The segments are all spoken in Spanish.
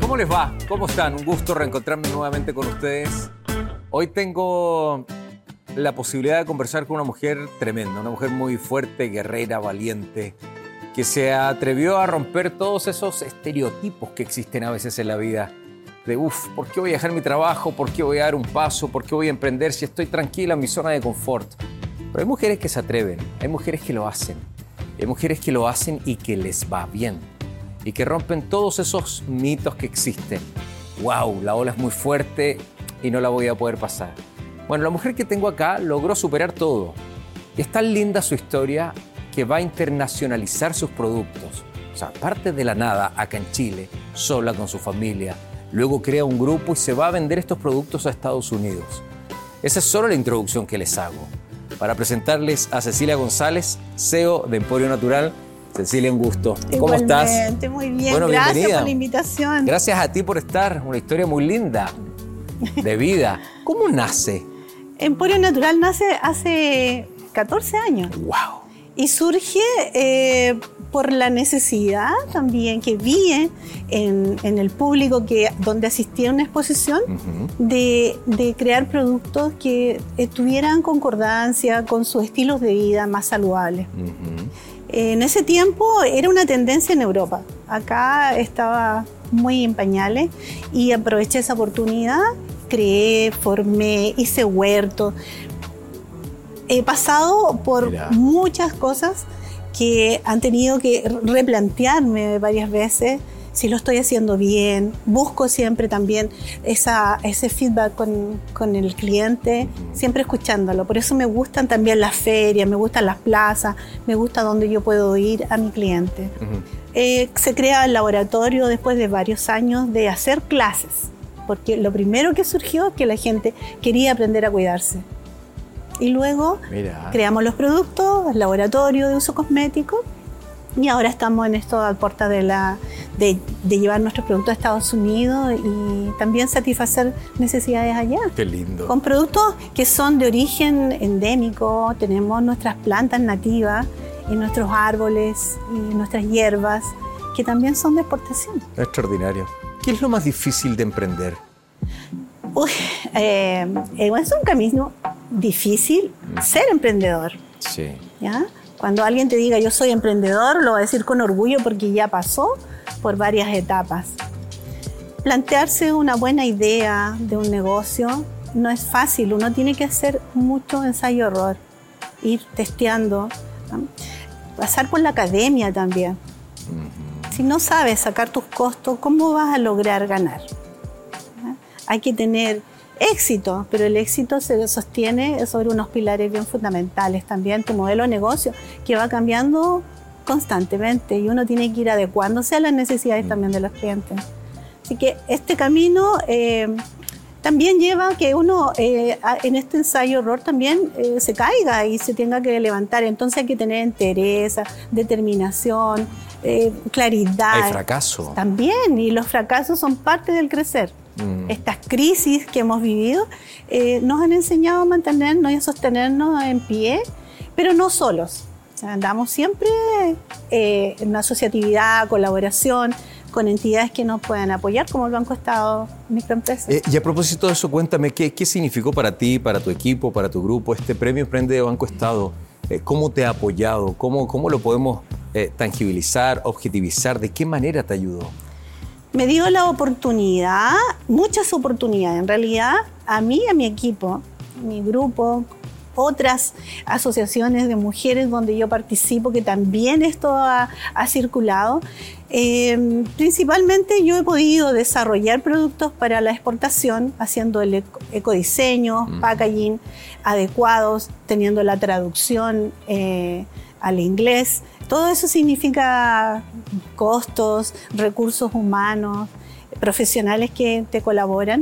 ¿Cómo les va? ¿Cómo están? Un gusto reencontrarme nuevamente con ustedes. Hoy tengo la posibilidad de conversar con una mujer tremenda, una mujer muy fuerte, guerrera, valiente, que se atrevió a romper todos esos estereotipos que existen a veces en la vida. De, uff, ¿por qué voy a dejar mi trabajo? ¿Por qué voy a dar un paso? ¿Por qué voy a emprender si estoy tranquila en mi zona de confort? Pero hay mujeres que se atreven, hay mujeres que lo hacen, hay mujeres que lo hacen y que les va bien y que rompen todos esos mitos que existen. ¡Wow! La ola es muy fuerte y no la voy a poder pasar. Bueno, la mujer que tengo acá logró superar todo. Y es tan linda su historia que va a internacionalizar sus productos. O sea, parte de la nada acá en Chile, sola con su familia. Luego crea un grupo y se va a vender estos productos a Estados Unidos. Esa es solo la introducción que les hago. Para presentarles a Cecilia González, CEO de Emporio Natural, Cecilia, un gusto. ¿Cómo estás? Muy bien, bueno, gracias bienvenida. por la invitación. Gracias a ti por estar, una historia muy linda de vida. ¿Cómo nace? Emporio Natural nace hace 14 años. ¡Wow! Y surge eh, por la necesidad también que vi en, el público que, donde asistía a una exposición de, crear productos que tuvieran concordancia con sus estilos de vida más saludables. En ese tiempo era una tendencia en Europa. Acá estaba muy en pañales y aproveché esa oportunidad, creé, formé, hice huerto. He pasado por muchas cosas que han tenido que replantearme varias veces si lo estoy haciendo bien. Busco siempre también esa, ese feedback con, el cliente, siempre escuchándolo. Por eso me gustan también las ferias, me gustan las plazas, me gusta donde yo puedo ir a mi cliente. Eh, se crea el laboratorio después de varios años de hacer clases, porque lo primero que surgió es que la gente quería aprender a cuidarse. Y luego creamos los productos, el laboratorio de uso cosmético y ahora estamos en esto a puerta de, la, de, llevar nuestros productos a Estados Unidos y también satisfacer necesidades allá. Qué lindo. Con productos que son de origen endémico, tenemos nuestras plantas nativas y nuestros árboles y nuestras hierbas que también son de exportación. Extraordinario. ¿Qué es lo más difícil de emprender? Uy, eh, es un camino difícil ser emprendedor. Sí. ¿Ya? Cuando alguien te diga yo soy emprendedor, lo va a decir con orgullo porque ya pasó por varias etapas. Plantearse una buena idea de un negocio no es fácil, uno tiene que hacer mucho ensayo-error, ir testeando, pasar por la academia también. Si no sabes sacar tus costos, ¿cómo vas a lograr ganar? Hay que tener éxito, pero el éxito se sostiene sobre unos pilares bien fundamentales también, tu modelo de negocio, que va cambiando constantemente y uno tiene que ir adecuándose a las necesidades también de los clientes. Así que este camino eh, también lleva a que uno eh, en este ensayo error también eh, se caiga y se tenga que levantar. Entonces hay que tener interés, determinación, claridad. Hay fracaso. También, y los fracasos son parte del crecer. Mm. Estas crisis que hemos vivido eh, nos han enseñado a mantenernos y a sostenernos en pie, pero no solos. andamos siempre eh, en una asociatividad, colaboración con entidades que nos puedan apoyar, como el Banco Estado, microempresas. Eh, y a propósito de eso, cuéntame, ¿qué, ¿qué, significó para ti, para tu equipo, para tu grupo este premio Emprende de Banco Estado? ¿Cómo te ha apoyado? ¿Cómo, cómo lo podemos tangibilizar, objetivizar? ¿De qué manera te ayudó? Me dio la oportunidad, muchas oportunidades en realidad, a mí a mi equipo, mi grupo, otras asociaciones de mujeres donde yo participo, que también esto ha, circulado. Eh, principalmente yo he podido desarrollar productos para la exportación, haciendo el ecodiseño, mm. packaging adecuados, teniendo la traducción eh, al inglés. Todo eso significa costos, recursos humanos, profesionales que te colaboran.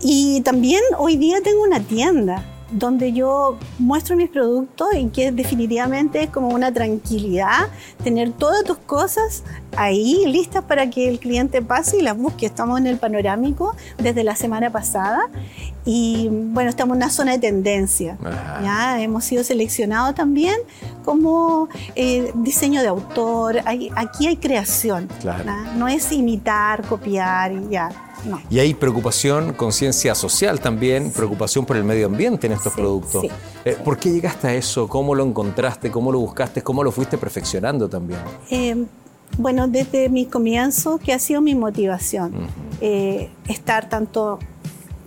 Y también hoy día tengo una tienda donde yo muestro mis productos y que definitivamente es como una tranquilidad tener todas tus cosas ahí listas para que el cliente pase y las busque. Estamos en el panorámico desde la semana pasada y bueno, estamos en una zona de tendencia. ¿ya? Hemos sido seleccionados también como eh, diseño de autor. aquí hay creación. No es imitar, copiar y ya. No. Y hay preocupación, conciencia social también, preocupación por el medio ambiente en estos productos. Eh, ¿Por qué llegaste a eso? ¿Cómo lo encontraste? ¿Cómo lo buscaste? ¿Cómo lo fuiste perfeccionando también? Eh, bueno, desde mi comienzo, que ha sido mi motivación, estar tanto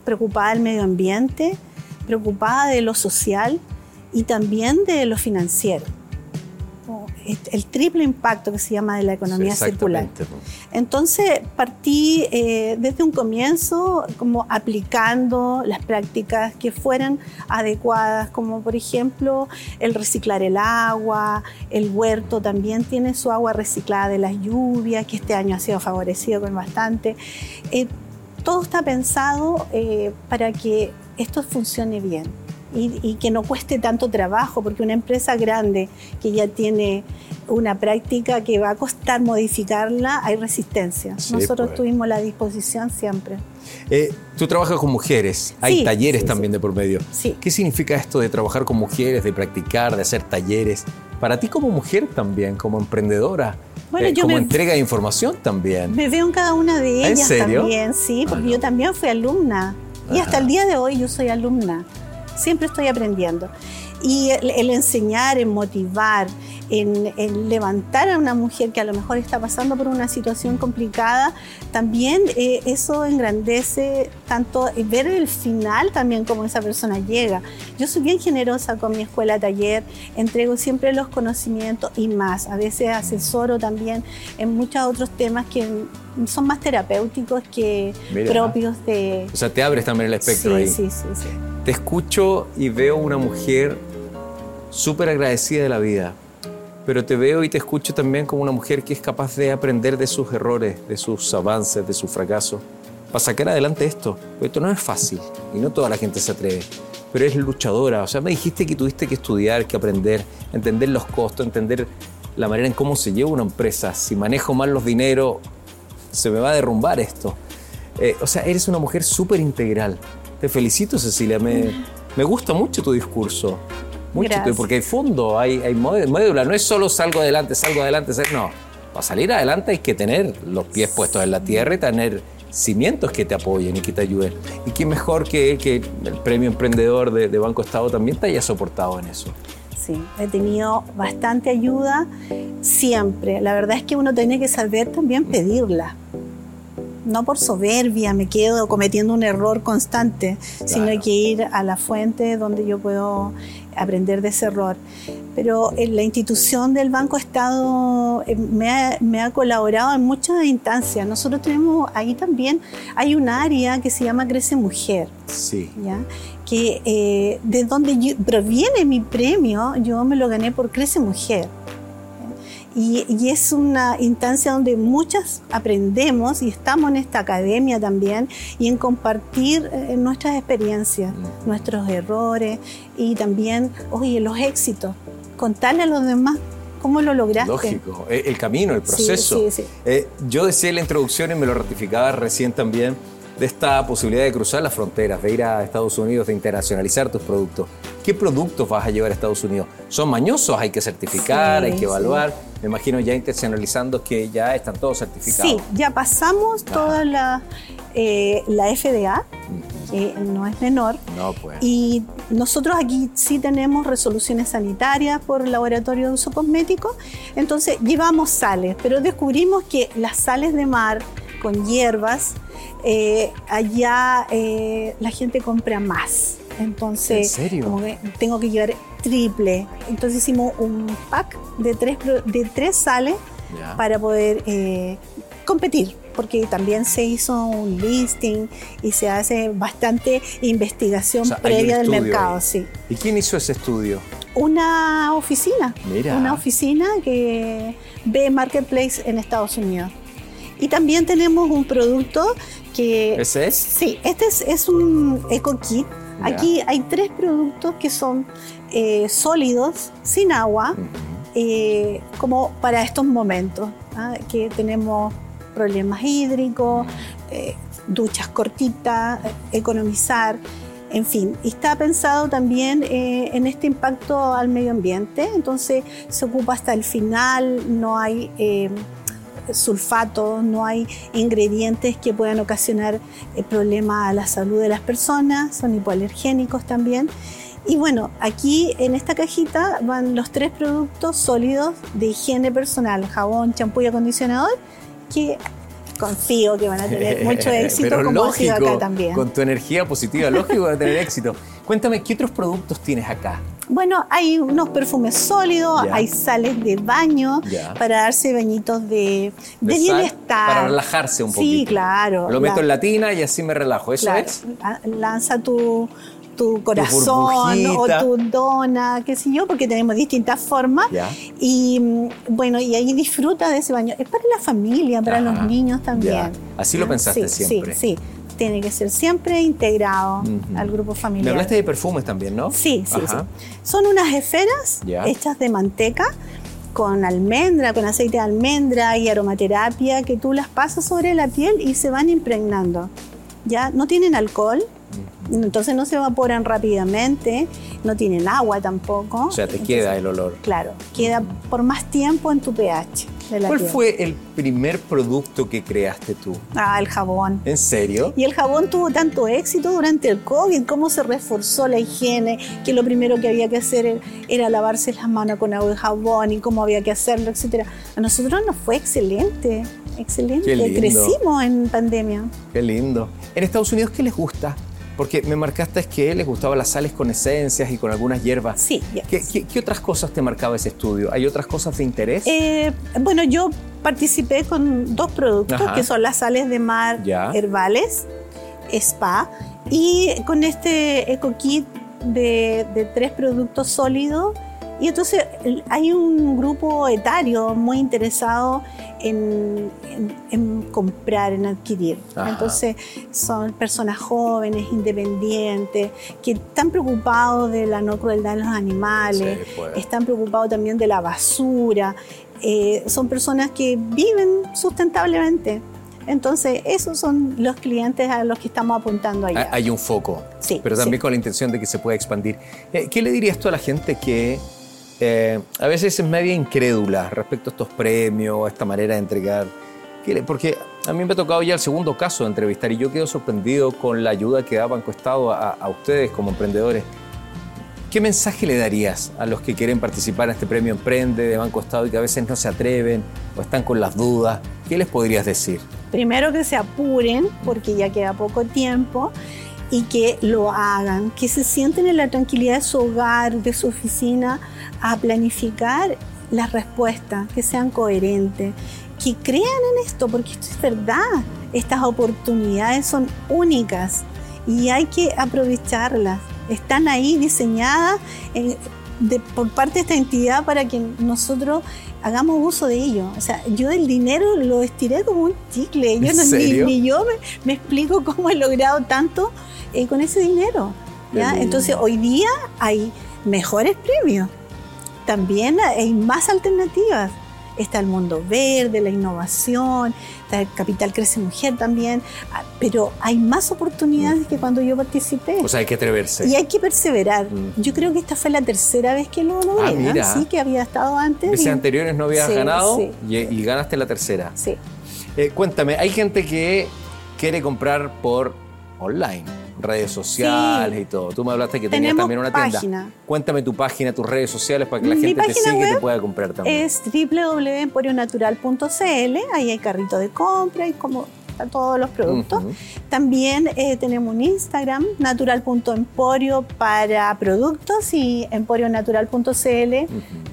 preocupada del medio ambiente, preocupada de lo social y también de lo financiero. El triple impacto que se llama de la economía circular. Entonces partí eh, desde un comienzo como aplicando las prácticas que fueran adecuadas, como por ejemplo el reciclar el agua, el huerto también tiene su agua reciclada de las lluvias, que este año ha sido favorecido con bastante. Eh, todo está pensado eh, para que esto funcione bien y, que no cueste tanto trabajo, porque una empresa grande que ya tiene una práctica que va a costar modificarla, hay resistencia. Nosotros pues. tuvimos la disposición siempre. Eh, tú trabajas con mujeres, hay talleres también de por medio. ¿Qué significa esto de trabajar con mujeres, de practicar, de hacer talleres? Para ti como mujer también, como emprendedora, bueno, eh, yo como entrega de información también. Me veo en cada una de ellas también, sí, porque yo también fui alumna. Y hasta el día de hoy yo soy alumna. Siempre estoy aprendiendo. Y el, enseñar, en motivar, en, levantar a una mujer que a lo mejor está pasando por una situación complicada, también eh, eso engrandece tanto ver el final también como esa persona llega. Yo soy bien generosa con mi escuela taller, entrego siempre los conocimientos y más. A veces asesoro también en muchos otros temas que son más terapéuticos que propios de... O sea, te abres también el espectro ahí. Sí, sí, sí. Te escucho y veo una mujer súper agradecida de la vida, pero te veo y te escucho también como una mujer que es capaz de aprender de sus errores, de sus avances, de sus fracasos, para sacar adelante esto. esto no es fácil y no toda la gente se atreve, pero es luchadora. O sea, me dijiste que tuviste que estudiar, que aprender, entender los costos, entender la manera en cómo se lleva una empresa. Si manejo mal los dineros, se me va a derrumbar esto. Eh, o sea, eres una mujer súper integral. Te felicito, Cecilia. Me, me gusta mucho tu discurso. Mucho, porque hay fondo, hay, hay médula. No es solo salgo adelante, salgo adelante, no. Para salir adelante hay que tener los pies puestos en la tierra y tener cimientos que te apoyen y que te ayuden. Y qué mejor que, que el premio emprendedor de, de Banco Estado también te haya soportado en eso. Sí, he tenido bastante ayuda siempre. La verdad es que uno tiene que saber también pedirla no por soberbia me quedo cometiendo un error constante, sino hay que ir a la fuente donde yo puedo aprender de ese error. Pero la institución del Banco Estado eh, me ha, colaborado en muchas instancias. Nosotros tenemos ahí también, hay un área que se llama Crece Mujer. Sí. ¿ya? Que eh, de donde proviene mi premio, yo me lo gané por Crece Mujer. Y, es una instancia donde muchas aprendemos y estamos en esta academia también y en compartir eh, nuestras experiencias, nuestros errores y también, oye, los éxitos. Contarle a los demás cómo lo lograste. Lógico, e, el camino, el proceso. Sí, sí, sí. Eh, yo decía en la introducción y me lo ratificaba recién también de esta posibilidad de cruzar las fronteras, de ir a Estados Unidos, de internacionalizar tus productos. ¿Qué productos vas a llevar a Estados Unidos? ¿Son mañosos? ¿Hay que certificar? ¿Hay que evaluar? Me imagino ya internacionalizando que ya están todos certificados. Sí, ya pasamos toda la, eh, la FDA, que no es menor. No, pues. Y nosotros aquí sí tenemos resoluciones sanitarias por laboratorio de uso cosmético. Entonces llevamos sales, pero descubrimos que las sales de mar con hierbas, eh, allá eh, la gente compra más. Entonces, tengo que llevar triple. Entonces hicimos un pack de tres, de tres sales para poder eh, competir, porque también se hizo un listing y se hace bastante investigación previa del mercado. Sí. ¿Y quién hizo ese estudio? Una oficina. Una oficina que ve Marketplace en Estados Unidos. Y también tenemos un producto que... ¿Ese es? Sí, este es, un Eco Kit. Aquí hay tres productos que son eh, sólidos, sin agua, eh, como para estos momentos, ¿ah? que tenemos problemas hídricos, eh, duchas cortitas, economizar. En fin, está pensado también en este impacto al medio ambiente, entonces se ocupa hasta el final, no hay sulfatos, no hay ingredientes que puedan ocasionar eh, problemas a la salud de las personas, son hipoalergénicos también. Y bueno, aquí en esta cajita van los tres productos sólidos de higiene personal, jabón, champú y acondicionador, que confío que van a tener mucho éxito Pero como lógico, acá también. Con tu energía positiva, lógico van a tener éxito. Cuéntame, ¿qué otros productos tienes acá? Bueno, hay unos perfumes sólidos, hay sales de baño para darse bañitos de, de, bienestar. Para relajarse un poquito. Sí, claro. Lo meto La- en la tina y así me relajo. ¿Eso claro, es? la- Lanza tu, tu corazón o tu dona, qué sé yo, porque tenemos distintas formas. Y mm, bueno, y ahí disfruta de ese baño. Es para la familia, para Ajá, los niños también. Así lo ¿Ah? pensaste Sí, siempre. Sí, sí. Tiene que ser siempre integrado al grupo familiar. Me hablaste de perfumes también, ¿no? Sí, sí, sí. Son unas esferas hechas de manteca con almendra, con aceite de almendra y aromaterapia que tú las pasas sobre la piel y se van impregnando. Ya no tienen alcohol, entonces no se evaporan rápidamente, no tienen agua tampoco. O sea, te Entonces, queda el olor. Claro, queda por más tiempo en tu pH de la ¿Cuál fue el primer producto que creaste tú? Ah, el jabón. ¿En serio? Y el jabón tuvo tanto éxito durante el COVID, cómo se reforzó la higiene, que lo primero que había que hacer era lavarse las manos con agua y jabón y cómo había que hacerlo, etcétera. A nosotros nos fue excelente, excelente. Qué lindo. Crecimos en pandemia. Qué lindo. ¿En Estados Unidos qué les gusta? Porque me marcaste que les gustaban las sales con esencias y con algunas hierbas. Sí, ya. ¿Qué, qué- qué otras cosas te marcaba ese estudio? ¿Hay otras cosas de interés? Eh, bueno, yo participé con dos productos Ajá. que son las sales de mar Ya. herbales, spa, y con este eco kit de, de tres productos sólidos. Y entonces hay un grupo etario muy interesado en, en- en comprar, en adquirir. Ajá. Entonces son personas jóvenes, independientes, que están preocupados de la no crueldad en los animales, Sí, pues. están preocupados también de la basura, eh, son personas que viven sustentablemente. Entonces, esos son los clientes a los que estamos apuntando allá. Hay un foco, Sí, pero también sí. con la intención de que se pueda expandir. Eh, ¿Qué le dirías tú a la gente que eh, a veces es media incrédula respecto a estos premios, a esta manera de entregar? ¿Qué le- Porque a mí me ha tocado ya el segundo caso de entrevistar y yo quedo sorprendido con la ayuda que da Banco Estado a, a ustedes como emprendedores. ¿Qué mensaje le darías a los que quieren participar en este premio Emprende de Banco Estado y que a veces no se atreven o están con las dudas? ¿Qué les podrías decir? Primero que se apuren, porque ya queda poco tiempo, y que lo hagan, que se sienten en la tranquilidad de su hogar, de su oficina, a planificar las respuestas, que sean coherentes, que crean en esto, porque esto es verdad. Estas oportunidades son únicas y hay que aprovecharlas. Están ahí diseñadas de- por parte de esta entidad para que nosotros hagamos uso de ello. O sea, yo el dinero lo estiré como un chicle. Yo ¿En no, ni, yo me, me explico cómo he logrado tanto eh, con ese dinero. ¿ya? Entonces, hoy día hay mejores premios. También hay más alternativas. Está el mundo verde, la innovación, está el Capital Crece Mujer también, ah, pero hay más oportunidades que cuando yo participé. O sea, hay que atreverse. Y hay que perseverar. Mm. Yo creo que esta fue la tercera vez que lo logré. Ah, mira. Sí, que había estado antes. Veces y- anteriores no habías Sí, ganado sí. y, y ganaste la tercera. Sí. Eh, cuéntame, hay gente que quiere comprar por online, redes sociales Sí. y todo. Tú me hablaste que tenías Tenemos también una tienda. página. Cuéntame tu página, tus redes sociales para que la Mi gente te siga y te pueda comprar también. Es www.emporionatural.cl. Ahí hay carrito de compra y como están todos los productos. También eh, tenemos un Instagram, natural.emporio para productos y emporionatural.cl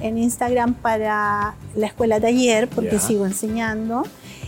en Instagram para la escuela taller, porque sigo enseñando.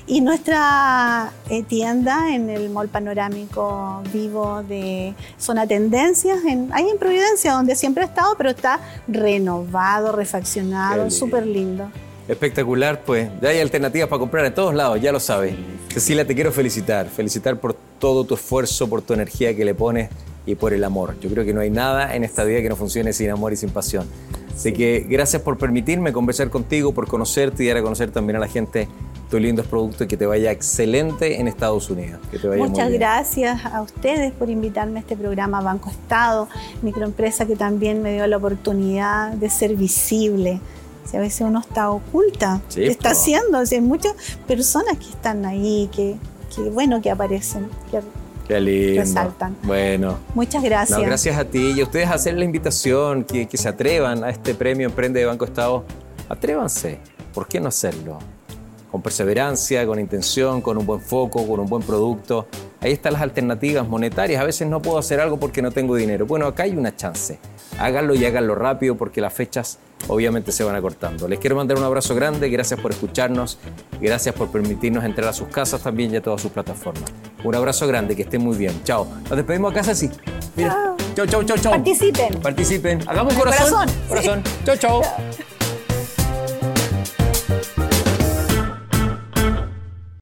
Y nuestra eh, tienda en el Mall Panorámico Vivo de Zona Tendencias, en, ahí en Providencia, donde siempre he estado, pero está renovado, refaccionado, súper lindo. Espectacular, pues. Ya hay alternativas para comprar en todos lados, ya lo sabes. Cecilia, te quiero felicitar. Felicitar por todo tu esfuerzo, por tu energía que le pones y por el amor. Yo creo que no hay nada en esta vida que no funcione sin amor y sin pasión. Así que gracias por permitirme conversar contigo, por conocerte y dar a conocer también a la gente estos lindos productos y que te vaya excelente en Estados Unidos. Que te vaya Muchas gracias a ustedes por invitarme a este programa Banco Estado, microempresa que también me dio la oportunidad de ser visible. Si a veces uno está oculta, ¿qué está haciendo? hay muchas personas que están ahí, que, bueno, que aparecen, que Qué lindo. Resaltan. Bueno. Muchas gracias. gracias a ti y a ustedes hacer la invitación, que, que se atrevan a este premio Emprende de Banco Estado. Atrévanse. ¿Por qué no hacerlo? Con perseverancia, con intención, con un buen foco, con un buen producto. Ahí están las alternativas monetarias. A veces no puedo hacer algo porque no tengo dinero. Bueno, acá hay una chance. Háganlo y háganlo rápido porque las fechas obviamente se van acortando. Les quiero mandar un abrazo grande, gracias por escucharnos, gracias por permitirnos entrar a sus casas también y a todas sus plataformas. Un abrazo grande, que estén muy bien. Chao. Nos despedimos a casa así. Mira. Chao, chao, chao, chao. Participen. Participen. Hagamos corazón. Corazón. Chao, chao.